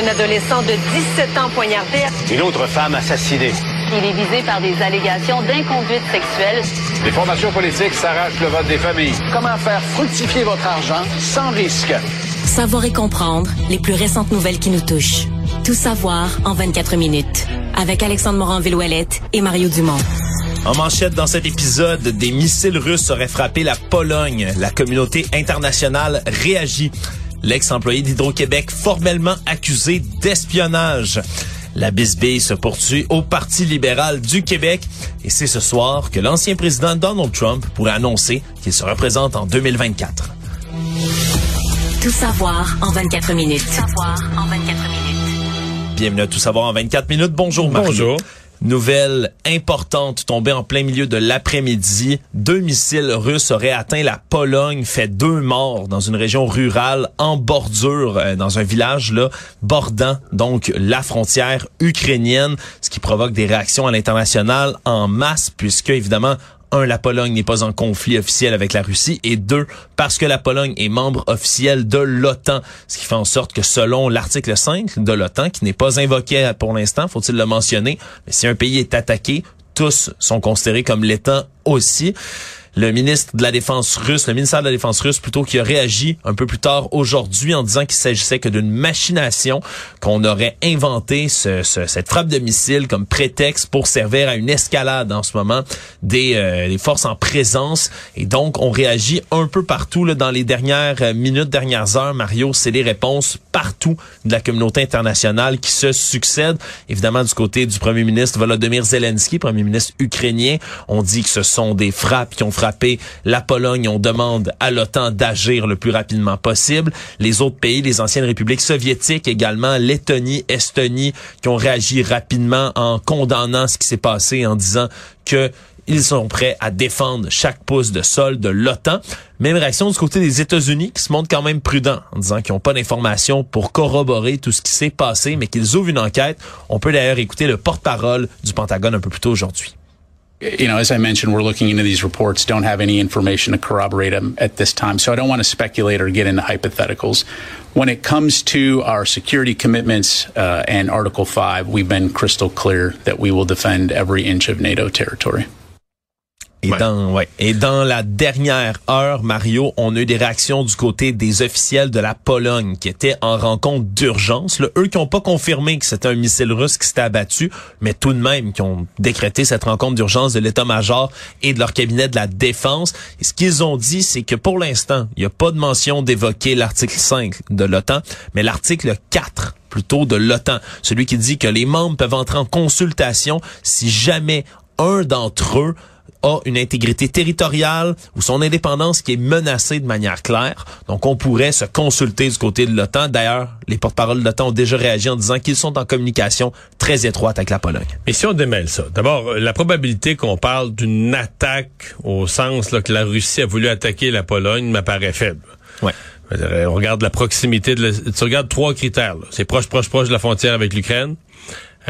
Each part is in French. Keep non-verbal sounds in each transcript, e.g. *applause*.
Un adolescent de 17 ans poignardé. Une autre femme assassinée. Il est visé par des allégations d'inconduite sexuelle. Les formations politiques s'arrachent le vote des familles. Comment faire fructifier votre argent sans risque? Savoir et comprendre les plus récentes nouvelles qui nous touchent. Tout savoir en 24 minutes. Avec Alexandre Morin-Villouellette et Mario Dumont. En manchette dans cet épisode, des missiles russes auraient frappé la Pologne. La communauté internationale réagit. L'ex-employé d'Hydro-Québec formellement accusé d'espionnage. La bisbille se poursuit au Parti libéral du Québec et c'est ce soir que l'ancien président Donald Trump pourrait annoncer qu'il se représente en 2024. Tout savoir en 24 minutes. Tout savoir en 24 minutes. Bienvenue à Tout savoir en 24 minutes. Bonjour Mario. Bonjour. Nouvelle importante tombée en plein milieu de l'après-midi. Deux missiles russes auraient atteint la Pologne, fait deux morts dans une région rurale en bordure, euh, dans un village là bordant donc la frontière ukrainienne, ce qui provoque des réactions à l'international en masse puisque évidemment un, la Pologne n'est pas en conflit officiel avec la Russie, et deux, parce que la Pologne est membre officiel de l'OTAN, ce qui fait en sorte que selon l'article 5 de l'OTAN, qui n'est pas invoqué pour l'instant, faut-il le mentionner, si un pays est attaqué, tous sont considérés comme l'État aussi le ministre de la Défense russe, le ministère de la Défense russe plutôt, qui a réagi un peu plus tard aujourd'hui en disant qu'il s'agissait que d'une machination, qu'on aurait inventé ce, ce, cette frappe de missile comme prétexte pour servir à une escalade en ce moment des, euh, des forces en présence. Et donc, on réagit un peu partout là, dans les dernières minutes, dernières heures. Mario, c'est des réponses partout de la communauté internationale qui se succèdent. Évidemment, du côté du premier ministre Volodymyr Zelensky, premier ministre ukrainien, on dit que ce sont des frappes qui ont frappé la Pologne. On demande à l'OTAN d'agir le plus rapidement possible. Les autres pays, les anciennes républiques soviétiques également, Lettonie, Estonie, qui ont réagi rapidement en condamnant ce qui s'est passé, en disant que ils sont prêts à défendre chaque pouce de sol de l'OTAN. Même réaction du côté des États-Unis qui se montrent quand même prudents en disant qu'ils n'ont pas d'informations pour corroborer tout ce qui s'est passé, mais qu'ils ouvrent une enquête. On peut d'ailleurs écouter le porte-parole du Pentagone un peu plus tôt aujourd'hui. You know, as I mentioned, we're looking into these reports, don't have any information to corroborate them at this time. So I don't want to speculate or get into hypotheticals. When it comes to our security commitments uh, and Article 5, we've been crystal clear that we will defend every inch of NATO territory. Et, Ouais. dans, ouais. Et dans la dernière heure, Mario, on a eu des réactions du côté des officiels de la Pologne qui étaient en rencontre d'urgence. Eux qui n'ont pas confirmé que c'était un missile russe qui s'était abattu, mais tout de même qui ont décrété cette rencontre d'urgence de l'état-major et de leur cabinet de la défense. Et ce qu'ils ont dit, c'est que pour l'instant, il n'y a pas de mention d'évoquer l'article 5 de l'OTAN, mais l'article 4 plutôt de l'OTAN, celui qui dit que les membres peuvent entrer en consultation si jamais un d'entre eux a une intégrité territoriale ou son indépendance qui est menacée de manière claire. Donc, on pourrait se consulter du côté de l'OTAN. D'ailleurs, les porte-paroles de l'OTAN ont déjà réagi en disant qu'ils sont en communication très étroite avec la Pologne. Et si on démêle ça, d'abord, la probabilité qu'on parle d'une attaque au sens là, que la Russie a voulu attaquer la Pologne m'apparaît faible. Ouais. On regarde la proximité, de la- tu regardes trois critères. C'est proche, proche, proche de la frontière avec l'Ukraine.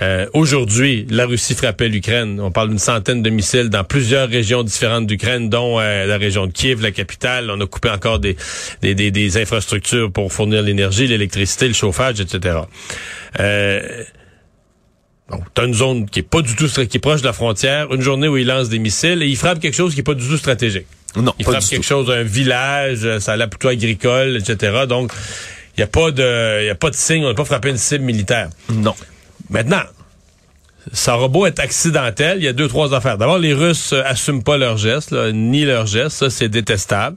Euh, Aujourd'hui, la Russie frappait l'Ukraine. On parle d'une centaine de missiles dans plusieurs régions différentes d'Ukraine, dont euh, la région de Kiev, la capitale. On a coupé encore des, des, des, des infrastructures pour fournir l'énergie, l'électricité, le chauffage, etc. Euh, Bon, t'as une zone qui est pas du tout qui est proche de la frontière, une journée où il lance des missiles et il frappe quelque chose qui est pas du tout stratégique. Non, Il pas frappe du quelque tout. chose, un village, euh, ça a l'air plutôt agricole, etc. Donc, il y a pas de, y a pas de signe, on n'a pas frappé une cible militaire. Non. Maintenant, ça aura beau être accidentel, il y a deux, trois affaires. D'abord, les Russes euh, assument pas leurs gestes, là, ni leurs gestes, ça c'est détestable.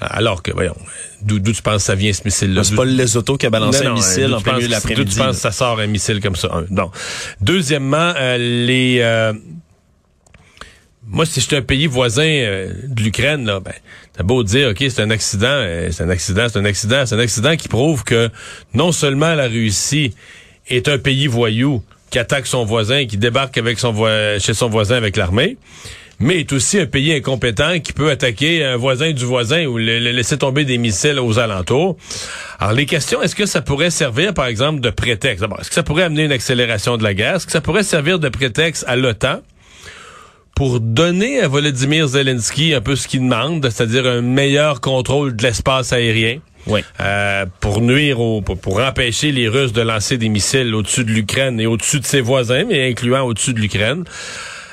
Alors que, voyons, d'où tu penses que ça vient ce missile-là? C'est pas le Lesotho qui a balancé Non, un non, missile d'où en plein penses- milieu de D'où tu penses que ça sort un missile comme ça? Non. Deuxièmement, euh, les... euh, moi, si j'étais un pays voisin euh, de l'Ukraine, là, ben, t'as beau dire, OK, c'est un accident, euh, c'est un accident, c'est un accident, c'est un accident qui prouve que non seulement la Russie est un pays voyou qui attaque son voisin, qui débarque avec son chez son voisin avec l'armée, mais est aussi un pays incompétent qui peut attaquer un voisin du voisin ou laisser tomber des missiles aux alentours. Alors les questions, est-ce que ça pourrait servir par exemple de prétexte? Est-ce que ça pourrait amener une accélération de la guerre? Est-ce que ça pourrait servir de prétexte à l'OTAN pour donner à Volodymyr Zelensky un peu ce qu'il demande, c'est-à-dire un meilleur contrôle de l'espace aérien? Euh, pour nuire au, pour, pour empêcher les Russes de lancer des missiles au-dessus de l'Ukraine et au-dessus de ses voisins, mais incluant au-dessus de l'Ukraine.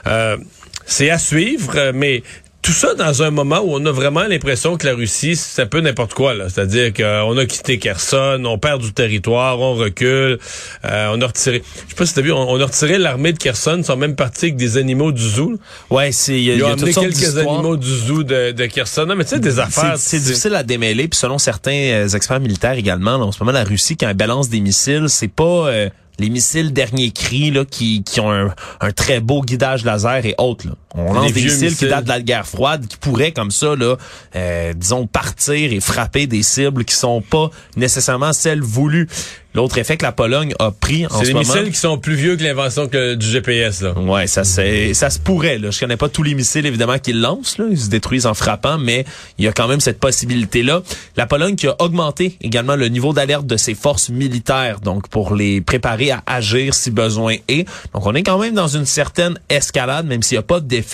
Euh, c'est à suivre, mais tout ça dans un moment où on a vraiment l'impression que la Russie, c'est un peu n'importe quoi. là. C'est-à-dire qu'on a quitté Kherson, on perd du territoire, on recule, euh, on a retiré... Je sais pas si t'as vu, on, on a retiré l'armée de Kherson, ils sont même partis avec des animaux du zoo. Ouais, c'est, il y a, il Ils y ont a amené quelques animaux du zoo de, de Kherson. Non, mais tu sais, des affaires... C'est, difficile à démêler. Puis selon certains euh, experts militaires également, là, en ce moment, la Russie, quand elle balance des missiles, c'est pas euh, les missiles dernier cri là, qui, qui ont un, un très beau guidage laser et autres. Là. On lance des missiles, qui datent de la guerre froide, qui pourraient comme ça, là, euh, disons, partir et frapper des cibles qui sont pas nécessairement celles voulues. L'autre effet que la Pologne a pris en C'est ce des moment... missiles qui sont plus vieux que l'invention que du GPS, là. Ouais, ça c'est ça se pourrait là. Je connais pas tous les missiles évidemment qu'ils lancent là, ils se détruisent en frappant, mais il y a quand même cette possibilité là. La Pologne qui a augmenté également le niveau d'alerte de ses forces militaires donc pour les préparer à agir si besoin est. Donc on est quand même dans une certaine escalade même s'il y a pas d'effet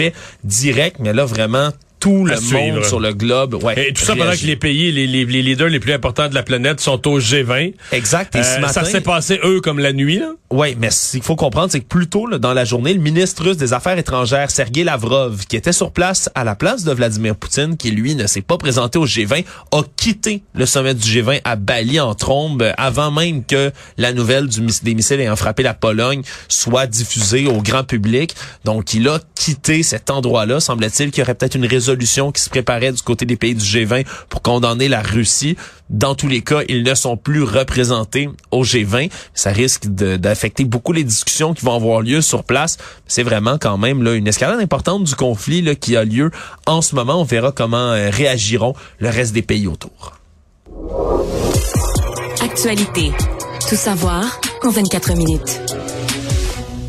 direct, mais là vraiment tout le suivre. monde sur le globe, ouais. Et tout ça pendant que les pays, les, les, les leaders les plus importants de la planète sont au G20. Exact. Et ce Euh, matin, ça s'est passé, eux, comme la nuit, là? Oui, mais ce qu'il faut comprendre, c'est que plus tôt là, dans la journée, le ministre russe des Affaires étrangères, Sergei Lavrov, qui était sur place à la place de Vladimir Poutine, qui lui ne s'est pas présenté au G20, a quitté le sommet du G20 à Bali en trombe euh, avant même que la nouvelle du, des missiles ayant frappé la Pologne soit diffusée au grand public. Donc, il a quitté cet endroit-là. Semble-t-il qu'il y aurait peut-être une résolution qui se préparait du côté des pays du G20 pour condamner la Russie. Dans tous les cas, ils ne sont plus représentés au G20. Ça risque d'affecter beaucoup les discussions qui vont avoir lieu sur place. C'est vraiment quand même là, une escalade importante du conflit qui a lieu en ce moment. On verra comment euh, réagiront le reste des pays autour. Actualité. Tout savoir en 24 minutes.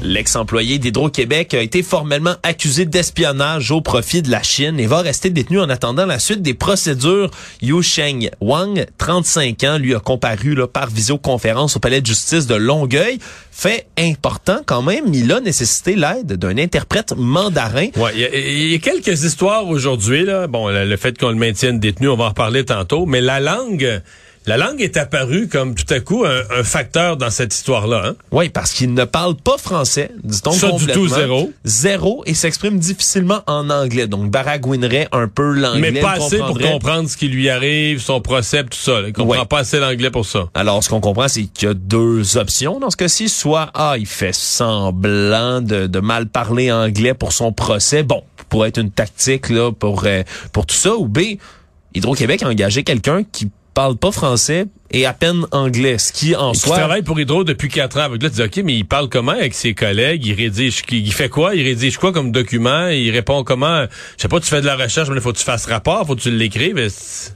L'ex-employé d'Hydro-Québec a été formellement accusé d'espionnage au profit de la Chine et va rester détenu en attendant la suite des procédures. Yu Sheng Wang, 35 ans, lui a comparu là, par visioconférence au palais de justice de Longueuil. Fait important quand même, il a nécessité l'aide d'un interprète mandarin. Il y, y a quelques histoires aujourd'hui. Bon, le fait qu'on le maintienne détenu, on va en reparler tantôt, mais la langue, la langue est apparue comme tout à coup un, un facteur dans cette histoire-là, hein? Oui, parce qu'il ne parle pas français, dit-on Ça, du complètement. tout, zéro. Zéro et s'exprime difficilement en anglais. Donc baragouinerait un peu l'anglais. Mais pas assez pour comprendre ce qui lui arrive, son procès, tout ça. là. Il comprend Ouais. pas assez l'anglais pour ça. Alors, ce qu'on comprend, c'est qu'il y a deux options dans ce cas-ci. Soit, ah, il fait semblant de, de mal parler anglais pour son procès. Bon, pourrait être une tactique là pour euh, pour tout ça. Ou B, Hydro-Québec a engagé quelqu'un qui parle pas français et à peine anglais, ce qui en Et qui soi travaille pour Hydro depuis quatre ans. Avec là, tu dis, OK, mais il parle comment avec ses collègues? Il rédige, il fait quoi? Il rédige quoi comme document? Il répond comment? Je sais pas, tu fais de la recherche, mais il faut que tu fasses rapport, faut que tu l'écrives.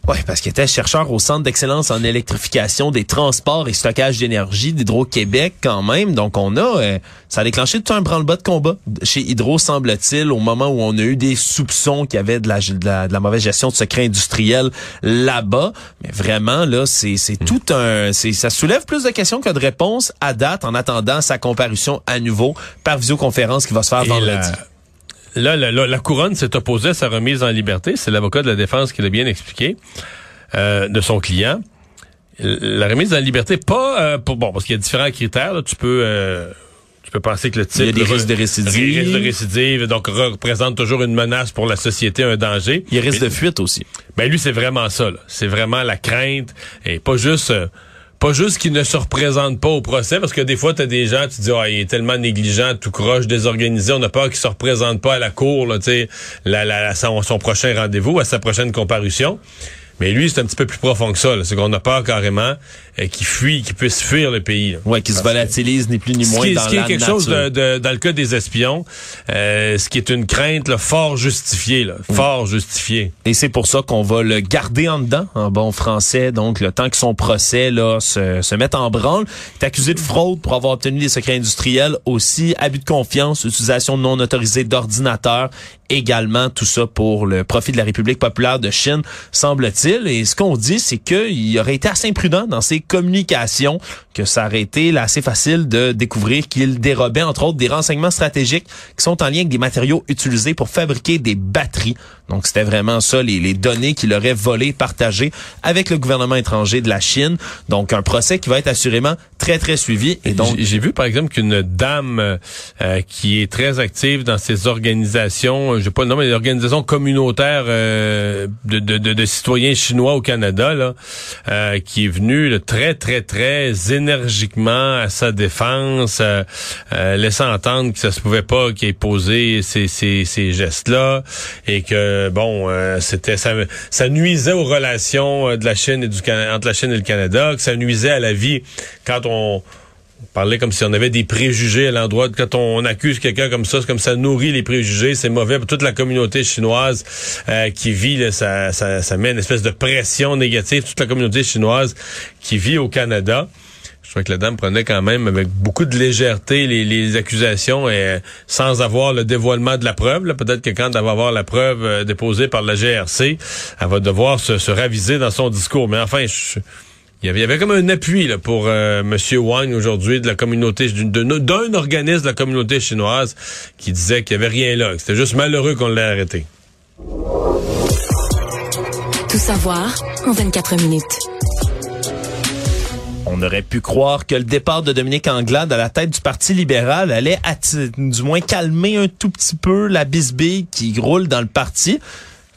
Oui, parce qu'il était chercheur au Centre d'excellence en électrification des transports et stockage d'énergie d'Hydro-Québec quand même. Donc on a, euh, ça a déclenché tout un branle-bas de combat chez Hydro, semble-t-il, au moment où on a eu des soupçons qu'il y avait de la, de la, de la mauvaise gestion de secrets industriels là-bas. Mais vraiment, là, c'est c'est tout un... c'est Ça soulève plus de questions que de réponses à date en attendant sa comparution à nouveau par visioconférence qui va se faire Et vendredi. la- Là, la, la- la couronne s'est opposée à sa remise en liberté. C'est l'avocat de la défense qui l'a bien expliqué euh, de son client. La remise en liberté, pas euh, pour bon, parce qu'il y a différents critères. là. Tu peux euh, tu peux penser que le type Il y a des risques de récidive. risque de récidive, donc représente toujours une menace pour la société, un danger. Il risque Mais- de fuite aussi. Ben lui, c'est vraiment ça. C'est vraiment la crainte et pas juste euh, pas juste qu'il ne se représente pas au procès, parce que des fois, tu as des gens, tu te dis, ah, il est tellement négligent, tout croche, désorganisé, on a peur qu'il se représente pas à la cour, là, la, la, son, son prochain rendez-vous, à sa prochaine comparution. Mais lui, c'est un petit peu plus profond que ça. C'est qu'on a peur carrément euh, qu'il fuit, qu'il puisse fuir le pays. Ouais, qu'il se volatilise ni plus ni moins ce qui, dans ce qui est quelque chose de, de, dans le cas des espions, euh, ce qui est une crainte là, fort justifiée, là, fort justifiée. Et c'est pour ça qu'on va le garder en dedans, en bon français. Donc, le temps que son procès là se, se mette en branle, il est accusé de fraude pour avoir obtenu des secrets industriels, aussi abus de confiance, utilisation non autorisée d'ordinateurs, également tout ça pour le profit de la République populaire de Chine, semble-t-il. Et ce qu'on dit, c'est qu'il aurait été assez imprudent dans ses communications, que ça aurait été assez facile de découvrir qu'il dérobait, entre autres, des renseignements stratégiques qui sont en lien avec des matériaux utilisés pour fabriquer des batteries. Donc, c'était vraiment ça, les, les données qu'il aurait volées, partagées avec le gouvernement étranger de la Chine. Donc, un procès qui va être assurément très, très suivi. Et donc, j'ai vu, par exemple, qu'une dame euh, qui est très active dans ces organisations, je sais pas le nom, mais des organisations communautaires euh, de, de, de, de citoyens chinois au Canada, là, euh, qui est venu très, très, très énergiquement à sa défense, euh, euh, laissant entendre que ça se pouvait pas qu'il ait posé ces, ces, ces gestes-là et que, bon, c'était ça, nuisait aux relations de la Chine et du entre la Chine et le Canada, que ça nuisait à la vie quand on parler comme si on avait des préjugés à l'endroit. Quand on accuse quelqu'un comme ça, c'est comme ça nourrit les préjugés, c'est mauvais pour toute la communauté chinoise euh, qui vit, ça, ça, ça, met une espèce de pression négative, toute la communauté chinoise qui vit au Canada. Je crois que la dame prenait quand même avec beaucoup de légèreté les, les accusations et sans avoir le dévoilement de la preuve. Peut-être que quand elle va avoir la preuve euh, déposée par la GRC, elle va devoir se, se raviser dans son discours. Mais enfin, je, il y avait, il y avait comme un appui là, pour euh, M. Wang aujourd'hui de la communauté d'un organisme de la communauté chinoise qui disait qu'il n'y avait rien là. C'était juste malheureux qu'on l'ait arrêté. Tout savoir en 24 minutes. On aurait pu croire que le départ de Dominique Anglade à la tête du Parti libéral allait du moins calmer un tout petit peu la bisbille qui roule dans le parti.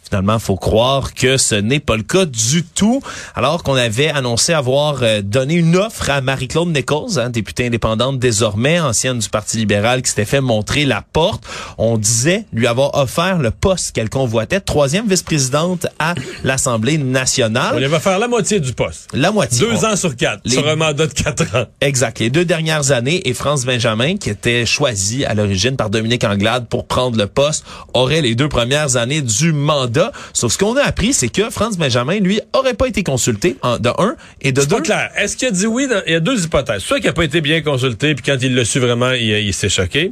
Finalement, faut croire que ce n'est pas le cas du tout. Alors qu'on avait annoncé avoir euh, donné une offre à Marie-Claude Nichols, hein, députée indépendante désormais, ancienne du Parti libéral, qui s'était fait montrer la porte. On disait lui avoir offert le poste qu'elle convoitait, troisième vice-présidente à l'Assemblée nationale. On lui va faire la moitié du poste. La moitié. Deux ans sur quatre, sur un mandat de quatre ans. Exact. Les deux dernières années, et France Benjamin, qui était choisi à l'origine par Dominique Anglade pour prendre le poste, aurait les deux premières années du mandat Sauf ce qu'on a appris, c'est que Franz Benjamin, lui, aurait pas été consulté de un et de deux. Pas clair. Est-ce qu'il a dit oui? il y a deux hypothèses. Soit qu'il a pas été bien consulté, puis quand il l'a su vraiment, il, s'est choqué. Il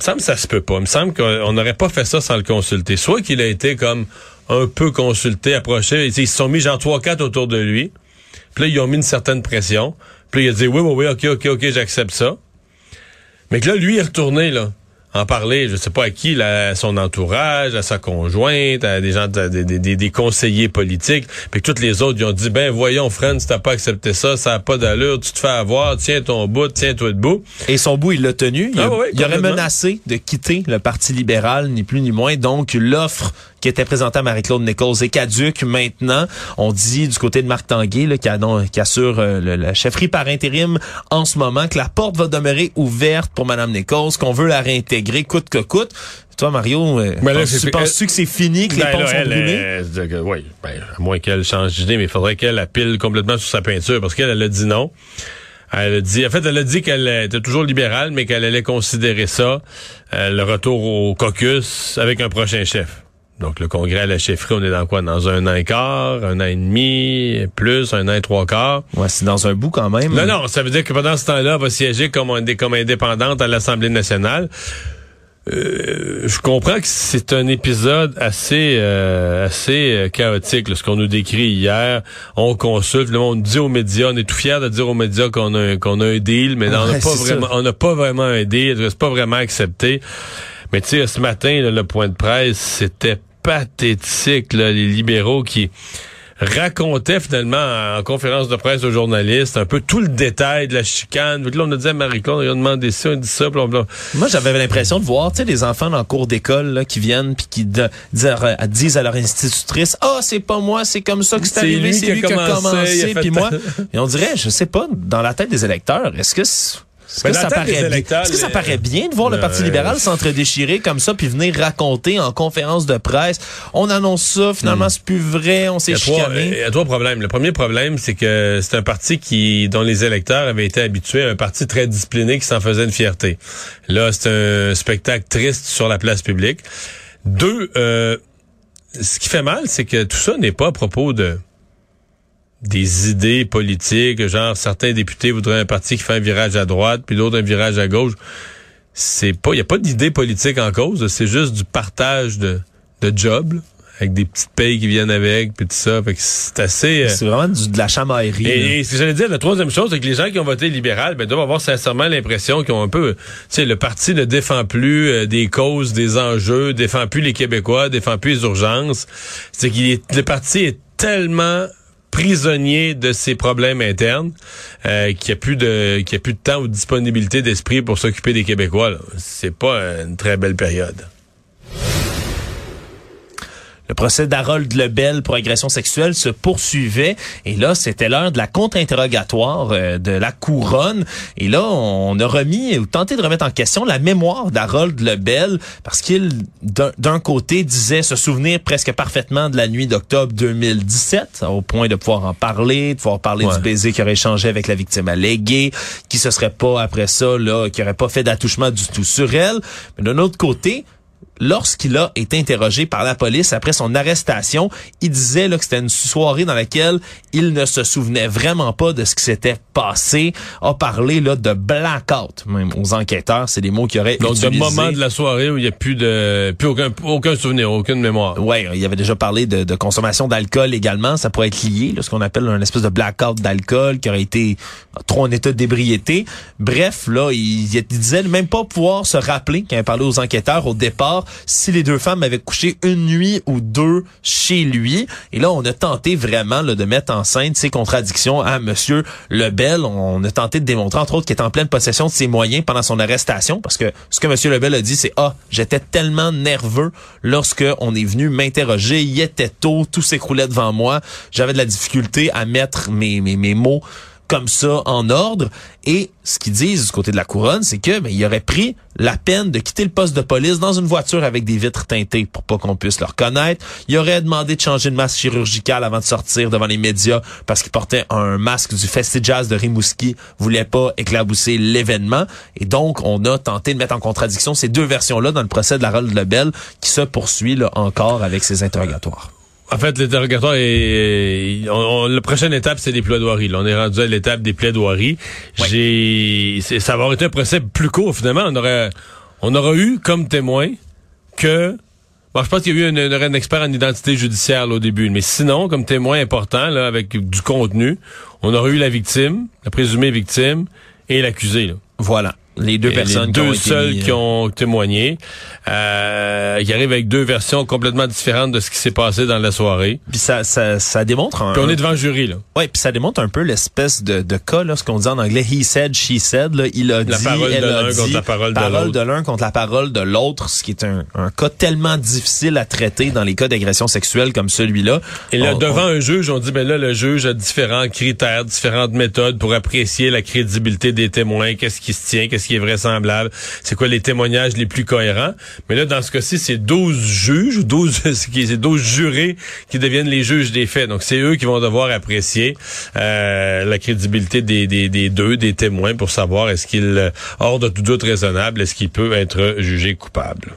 me semble que ça se peut pas. Il me semble qu'on n'aurait pas fait ça sans le consulter. Soit qu'il a été comme un peu consulté, approché. Ils se sont mis genre trois, quatre autour de lui. Puis là, ils ont mis une certaine pression. Puis là, il a dit oui, oui, oui, ok, ok, ok, j'accepte ça. Mais que là, lui, il est retourné, là en parler, je sais pas à qui, à son entourage, à sa conjointe, à des gens, des, des, des, conseillers politiques, puis tous les autres, ils ont dit, ben voyons, friend, si t'as pas accepté ça, ça a pas d'allure, tu te fais avoir, tiens ton bout, tiens-toi debout. Et son bout, il l'a tenu. Il, ah il aurait menacé de quitter le Parti libéral, ni plus ni moins. Donc, l'offre qui était présentée à Marie-Claude Nichols est caduque maintenant. On dit du côté de Marc Tanguay, là, qui, a, qui, assure euh, la chefferie par intérim en ce moment, que la porte va demeurer ouverte pour Mme Nichols, qu'on veut la réintégrer coûte que coûte. Toi, Mario, euh, tu penses-tu que c'est fini, que les ben ponts sont brûlés? oui, ben, à moins qu'elle change d'idée, mais il faudrait qu'elle pile complètement sur sa peinture, parce qu'elle elle a dit non. Elle a dit, en fait, elle a dit qu'elle était toujours libérale, mais qu'elle allait considérer ça, euh, le retour au caucus avec un prochain chef. Donc, le congrès à la chefferie, on est dans quoi? Dans un an et quart, un an et demi, plus, un an et trois quarts. Ouais, c'est dans un bout quand même. Non, non, ça veut dire que pendant ce temps-là, elle va siéger comme, comme indépendante à l'Assemblée nationale. Euh, je comprends que c'est un épisode assez euh, assez euh, chaotique, ce qu'on nous décrit hier. On consulte, on dit aux médias, on est tout fiers de dire aux médias qu'on a qu'on a un deal, mais on n'a pas vraiment, on n'a pas vraiment un deal, c'est pas vraiment accepté. Mais tu sais, ce matin, le point de presse, c'était pathétique, là, les libéraux qui racontait finalement en conférence de presse aux journalistes un peu tout le détail de la chicane. Là, on a dit à Marie-Claude, on a demandé ça, on a dit ça, blablabla. Moi, j'avais l'impression de voir, tu sais, des enfants dans le cours d'école là, qui viennent puis qui de- disent, à, disent à leur institutrice, ah, c'est pas moi, c'est comme ça que c'est arrivé, c'est lui qui a commencé, puis moi. *laughs* Et on dirait, je sais pas, dans la tête des électeurs, est-ce que c'est- est-ce Ben, que, dans ça paraît électeurs, Est-ce que ça paraît bien de voir le Parti Ouais. libéral s'entre-déchirer comme ça puis venir raconter en conférence de presse, on annonce ça, finalement c'est plus vrai, on s'est chicané. il y a trois problèmes. Le premier problème, c'est que c'est un parti qui, dont les électeurs avaient été habitués à un parti très discipliné qui s'en faisait une fierté. Là, c'est un spectacle triste sur la place publique. Deux, euh, ce qui fait mal, c'est que tout ça n'est pas à propos de des idées politiques, genre certains députés voudraient un parti qui fait un virage à droite, puis d'autres un virage à gauche. C'est pas, il y a pas d'idée politique en cause, c'est juste du partage de, de jobs, là, avec des petites payes qui viennent avec, puis tout ça. Fait que c'est assez. euh, C'est vraiment du- de la chamaillerie. et, et ce que j'allais dire, la troisième chose, c'est que les gens qui ont voté libéral ben, doivent avoir sincèrement l'impression qu'ils ont un peu... Tu sais, le parti ne défend plus euh, des causes, des enjeux, défend plus les Québécois, défend plus les urgences. C'est qu'il est, le parti est tellement prisonnier de ses problèmes internes euh, qu'il n'y a plus de qu'il y a plus de temps ou de disponibilité d'esprit pour s'occuper des Québécois. C'est pas une très belle période. Le procès d'Harold Lebel pour agression sexuelle se poursuivait et là, c'était l'heure de la contre-interrogatoire euh, de la couronne. Et là, on a remis ou tenté de remettre en question la mémoire d'Harold Lebel parce qu'il, d'un d'un côté, disait se souvenir presque parfaitement de la nuit d'octobre 2017 au point de pouvoir en parler, de pouvoir parler Ouais. du baiser qu'il aurait échangé avec la victime alléguée, qui se serait pas après ça, là, qui aurait pas fait d'attouchement du tout sur elle. Mais d'un autre côté, lorsqu'il a été interrogé par la police après son arrestation, il disait là, que c'était une soirée dans laquelle il ne se souvenait vraiment pas de ce qui s'était passé, a parlé là, de blackout, même aux enquêteurs, c'est des mots qui auraient Donc, utilisés. moment de la soirée où il n'y a plus de plus aucun, aucun souvenir, aucune mémoire. Ouais, il avait déjà parlé de, de consommation d'alcool également. Ça pourrait être lié, là, ce qu'on appelle un espèce de blackout d'alcool qui aurait été trop en état d'ébriété. Bref, là, il, il disait même pas pouvoir se rappeler quand il parlait aux enquêteurs au départ si les deux femmes avaient couché une nuit ou deux chez lui. Et là, on a tenté vraiment de mettre en scène ces contradictions à Monsieur Lebel. On a tenté de démontrer, entre autres, qu'il était en pleine possession de ses moyens pendant son arrestation, parce que ce que Monsieur Lebel a dit, c'est ah, j'étais tellement nerveux lorsque on est venu m'interroger. Il était tôt, tout s'écroulait devant moi. J'avais de la difficulté à mettre mes mots comme ça en ordre. Et ce qu'ils disent du côté de la couronne, c'est que ben, il aurait pris la peine de quitter le poste de police dans une voiture avec des vitres teintées pour pas qu'on puisse le reconnaître. Il aurait demandé de changer de masque chirurgical avant de sortir devant les médias parce qu'il portait un masque du Jazz de Rimouski, voulait pas éclabousser l'événement. Et donc, on a tenté de mettre en contradiction ces deux versions-là dans le procès de la Rolle Lebel qui se poursuit là, encore avec ses interrogatoires. En fait, l'interrogatoire est, on- on- la prochaine étape, c'est les plaidoiries. Là, on est rendu à l'étape des plaidoiries. J'ai, c'est- ça va avoir été un procès plus court, finalement. On aurait, on aura eu comme témoin que, bon, je pense qu'il y a eu un, expert en identité judiciaire là, au début, mais sinon, comme témoin important, là, avec du contenu, on aurait eu la victime, la présumée victime, et l'accusé. là. Voilà. Les deux Et personnes les qui ont deux seuls qui euh, ont témoigné, euh, qui arrivent avec deux versions complètement différentes de ce qui s'est passé dans la soirée. Puis ça, ça, ça démontre un, Puis on est devant le jury, là. Ouais, puis ça démontre un peu l'espèce de, de cas, là, ce qu'on dit en anglais, he said, she said, là, il a La dit, parole elle de l'un contre la parole de l'autre. de l'un contre la parole de l'autre, ce qui est un, un cas tellement difficile à traiter dans les cas d'agression sexuelle comme celui-là. Et là, On- devant on- un juge, on dit, ben là, le juge a différents critères, différentes méthodes pour apprécier la crédibilité des témoins, qu'est-ce qui se tient, qu'est-ce qui est vraisemblable, c'est quoi les témoignages les plus cohérents? Mais là, dans ce cas-ci, c'est 12 juges, ou 12, *laughs* c'est qui- c'est 12 jurés qui deviennent les juges des faits. Donc, c'est eux qui vont devoir apprécier euh, la crédibilité des, des, des deux, des témoins, pour savoir est-ce qu'il, euh, hors de tout doute raisonnable, est-ce qu'il peut être jugé coupable.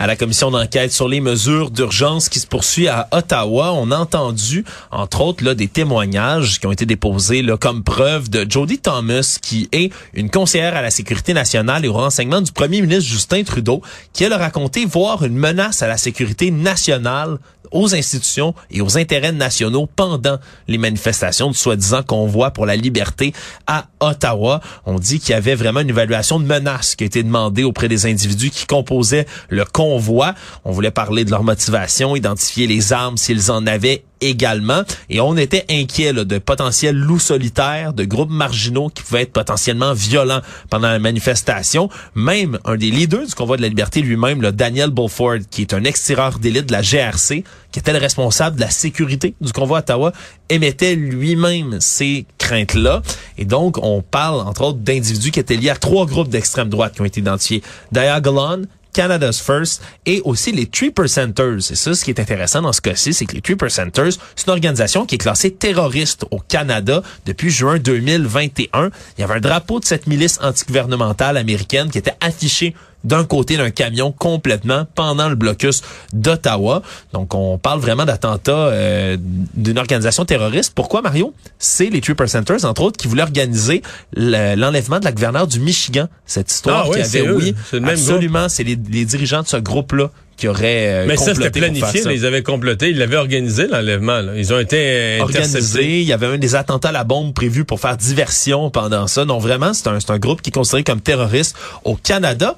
À la commission d'enquête sur les mesures d'urgence qui se poursuit à Ottawa. On a entendu, entre autres, là, des témoignages qui ont été déposés là, comme preuve de Jody Thomas, qui est une conseillère à la sécurité nationale et au renseignement du premier ministre Justin Trudeau, qui elle a raconté voir une menace à la sécurité nationale aux institutions et aux intérêts nationaux pendant les manifestations du soi-disant convoi pour la liberté à Ottawa. On dit qu'il y avait vraiment une évaluation de menace qui a été demandée auprès des individus qui composaient le convoi On voulait parler de leur motivation, identifier les armes s'ils en avaient également. Et on était inquiet de potentiels loups solitaires, de groupes marginaux qui pouvaient être potentiellement violents pendant la manifestation. Même un des leaders du convoi de la liberté lui-même, le Daniel Beaufort, qui est un ex-tireur d'élite de la GRC, qui était le responsable de la sécurité du convoi à Ottawa, émettait lui-même ces craintes-là. Et donc, on parle, entre autres, d'individus qui étaient liés à trois groupes d'extrême droite qui ont été identifiés. Diagolon, Canada's First et aussi les Three Percenters. C'est ça ce qui est intéressant dans ce cas-ci, c'est que les Three Percenters, c'est une organisation qui est classée terroriste au Canada depuis juin 2021. Il y avait un drapeau de cette milice antigouvernementale américaine qui était affiché d'un côté d'un camion complètement pendant le blocus d'Ottawa. Donc, on parle vraiment d'attentats euh, d'une organisation terroriste. Pourquoi, Mario? C'est les Three Percenters, entre autres, qui voulaient organiser l'enlèvement de la gouverneure du Michigan. Cette histoire ah, qui avait, oui, le absolument, c'est les, les dirigeants de ce groupe-là qui auraient euh, Mais ça, c'était planifié. ils avaient comploté. Ils l'avaient organisé, l'enlèvement. Ils ont été organisés. Il y avait un des attentats à la bombe prévus pour faire diversion pendant ça. Donc, vraiment, c'est un, un groupe qui est considéré comme terroriste au Canada.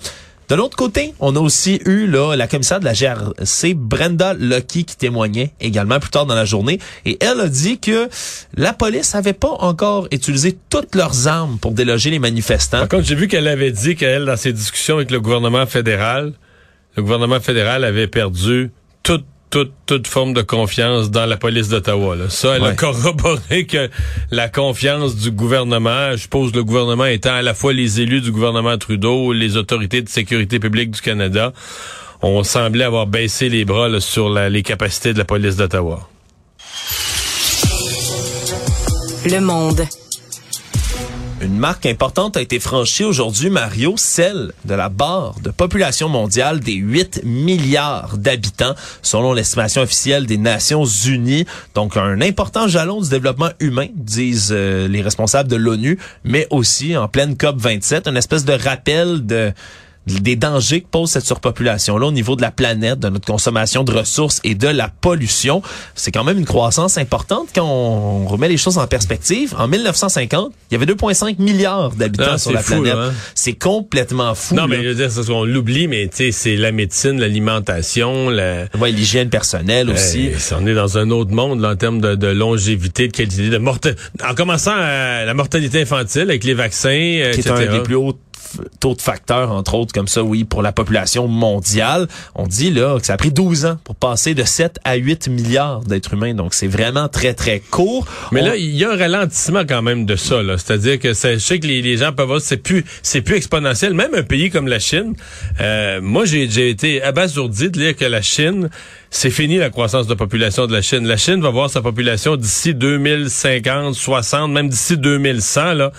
De l'autre côté, on a aussi eu là, la commissaire de la GRC, Brenda Lucky, qui témoignait également plus tard dans la journée. Et elle a dit que la police n'avait pas encore utilisé toutes leurs armes pour déloger les manifestants. Par contre, j'ai vu qu'elle avait dit qu'elle, dans ses discussions avec le gouvernement fédéral, le gouvernement fédéral avait perdu toute toute, toute forme de confiance dans la police d'Ottawa. Ça, elle a corroboré que la confiance du gouvernement, je suppose le gouvernement étant à la fois les élus du gouvernement Trudeau, les autorités de sécurité publique du Canada, on semblait avoir baissé les bras sur les capacités de la police d'Ottawa. Le monde. Une marque importante a été franchie aujourd'hui, Mario, celle de la barre de population mondiale des 8 milliards d'habitants, selon l'estimation officielle des Nations Unies. Donc, un important jalon du développement humain, disent euh, les responsables de l'ONU, mais aussi en pleine COP 27, une espèce de rappel de des dangers que pose cette surpopulation-là au niveau de la planète, de notre consommation de ressources et de la pollution. C'est quand même une croissance importante quand on remet les choses en perspective. En 1950, il y avait 2,5 milliards d'habitants ah, sur la planète. Hein? C'est complètement fou. Non, mais je veux dire, on l'oublie, mais c'est la médecine, l'alimentation, la... Ouais, l'hygiène personnelle aussi. on est dans un autre monde là, en termes de, longévité, de qualité, de mortalité. En commençant à la mortalité infantile avec les vaccins, qui est un des plus hauts taux de facteurs, entre autres, comme ça, oui, pour la population mondiale. On dit là que ça a pris 12 ans pour passer de 7 à 8 milliards d'êtres humains. Donc, c'est vraiment très, très court. Mais là, il y a un ralentissement quand même de ça. C'est-à-dire que je sais que les, gens peuvent voir, c'est plus, c'est plus exponentiel. Même un pays comme la Chine, euh, moi, j'ai, j'ai été abasourdi de lire que la Chine, c'est fini la croissance de population de la Chine. La Chine va voir sa population d'ici 2050, 60, même d'ici 2100, là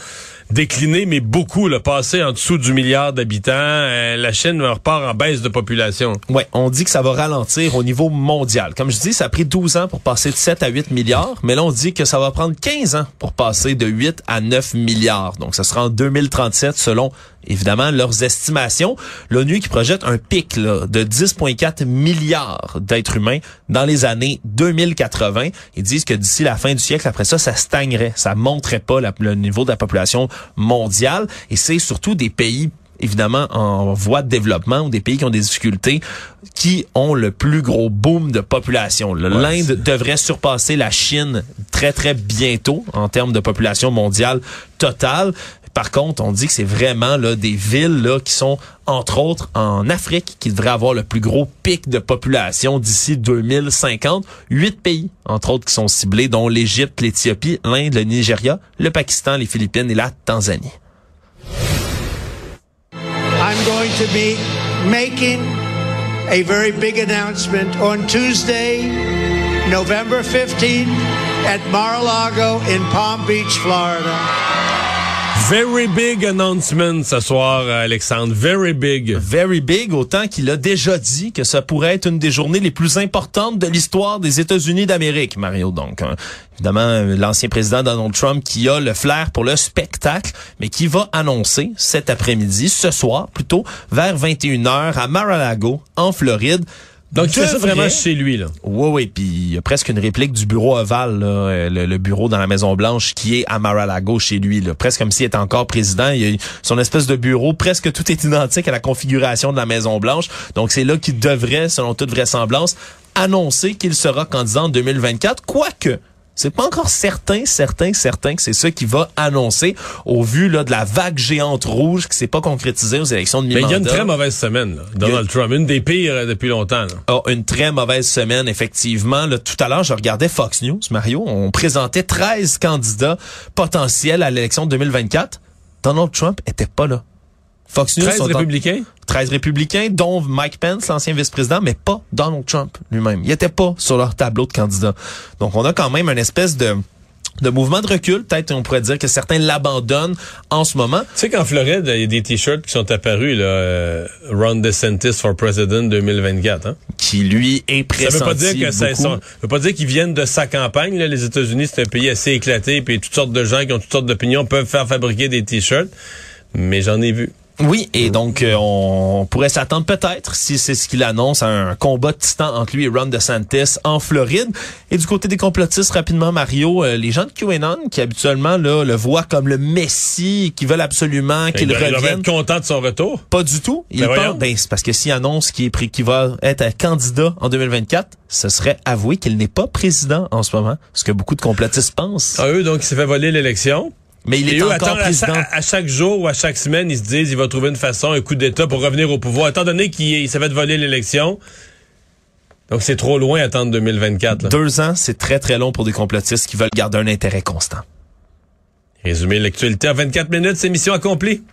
décliné, mais beaucoup, le passé en dessous du milliard d'habitants. Euh, la Chine repart en baisse de population. Ouais, on dit que ça va ralentir au niveau mondial. Comme je dis, ça a pris 12 ans pour passer de 7 à 8 milliards, mais là, on dit que ça va prendre 15 ans pour passer de 8 à 9 milliards. Donc, ça sera en 2037 selon évidemment leurs estimations. L'ONU qui projette un pic là, de 10,4 milliards d'êtres humains dans les années 2080. Ils disent que d'ici la fin du siècle, après ça, ça stagnerait, ça monterait pas le niveau de la population mondiale. Et c'est surtout des pays évidemment en voie de développement ou des pays qui ont des difficultés qui ont le plus gros boom de population. L'Inde devrait surpasser la Chine très très bientôt en termes de population mondiale totale. Par contre, on dit que c'est vraiment là, des villes là, qui sont, entre autres, en Afrique, qui devraient avoir le plus gros pic de population d'ici 2050. Huit pays, entre autres, qui sont ciblés, dont l'Égypte, l'Éthiopie, l'Inde, le Nigeria, le Pakistan, les Philippines et la Tanzanie. I'm going to be making a very big announcement on Tuesday, November 15th at Mar-a-Lago in Palm Beach, Florida. Very big announcement ce soir, Alexandre. Very big. Very big, autant qu'il a déjà dit que ça pourrait être une des journées les plus importantes de l'histoire des États-Unis d'Amérique, Mario. Donc, hein. évidemment, l'ancien président Donald Trump qui a le flair pour le spectacle, mais qui va annoncer cet après-midi, ce soir plutôt, vers 21h à Mar-a-Lago, en Floride, Donc, il fait ça vraiment chez lui, là. Oui, oui, puis il y a presque une réplique du bureau ovale, là, euh, le, le bureau dans la Maison Blanche qui est à Mar-a-Lago chez lui, là, presque comme s'il était encore président. Il y a son espèce de bureau, presque tout est identique à la configuration de la Maison Blanche. Donc c'est là qu'il devrait, selon toute vraisemblance, annoncer qu'il sera candidat en 2024, quoique. C'est pas encore certain, certain, certain que c'est ça qui va annoncer au vu là, de la vague géante rouge qui s'est pas concrétisée aux élections de Mais mi-mandat. il y a une très mauvaise semaine, là, Donald Trump. Une des pires euh, depuis longtemps. Là. a une très mauvaise semaine, effectivement. Là, tout à l'heure, je regardais Fox News, Mario. On présentait 13 candidats potentiels à l'élection de 2024. Donald Trump était pas là. Fox News 13 sont en- républicains? 13 républicains, dont Mike Pence, l'ancien vice-président, mais pas Donald Trump lui-même. Il était pas sur leur tableau de candidats. Donc, on a quand même une espèce de de mouvement de recul. Peut-être on pourrait dire que certains l'abandonnent en ce moment. Tu sais qu'en Floride, il y a des t-shirts qui sont apparus, là, euh, Ron DeSantis for President 2024. Hein? Qui, lui, est Ça pressenti veut pas dire que ça sont- ça veut pas dire qu'ils viennent de sa campagne. Là. Les États-Unis, c'est un pays assez éclaté, puis toutes sortes de gens qui ont toutes sortes d'opinions peuvent faire fabriquer des t-shirts. Mais j'en ai vu. Oui, et donc euh, on pourrait s'attendre peut-être, si c'est ce qu'il annonce, à un combat de titan entre lui et Ron DeSantis en Floride. Et du côté des complotistes, rapidement, Mario, euh, les gens de QAnon, qui habituellement là, le voient comme le messie, qui veulent absolument qu'il doit revienne. être content de son retour. Pas du tout. Il Ben voyons. pense, ben, c'est parce que s'il annonce qu'il est pris, qu'il va être un candidat en 2024, ce serait avouer qu'il n'est pas président en ce moment, ce que beaucoup de complotistes pensent. Ah, eux, donc, il s'est fait voler l'élection. Mais il est eux, encore attends, président. à chaque jour ou à chaque semaine, ils se disent il va trouver une façon, un coup d'État pour revenir au pouvoir. Étant donné qu'il fait voler l'élection, donc c'est trop loin à attendre 2024. là. Deux ans, c'est très très long pour des complotistes qui veulent garder un intérêt constant. Résumé l'actualité en 24 minutes, c'est mission accomplie.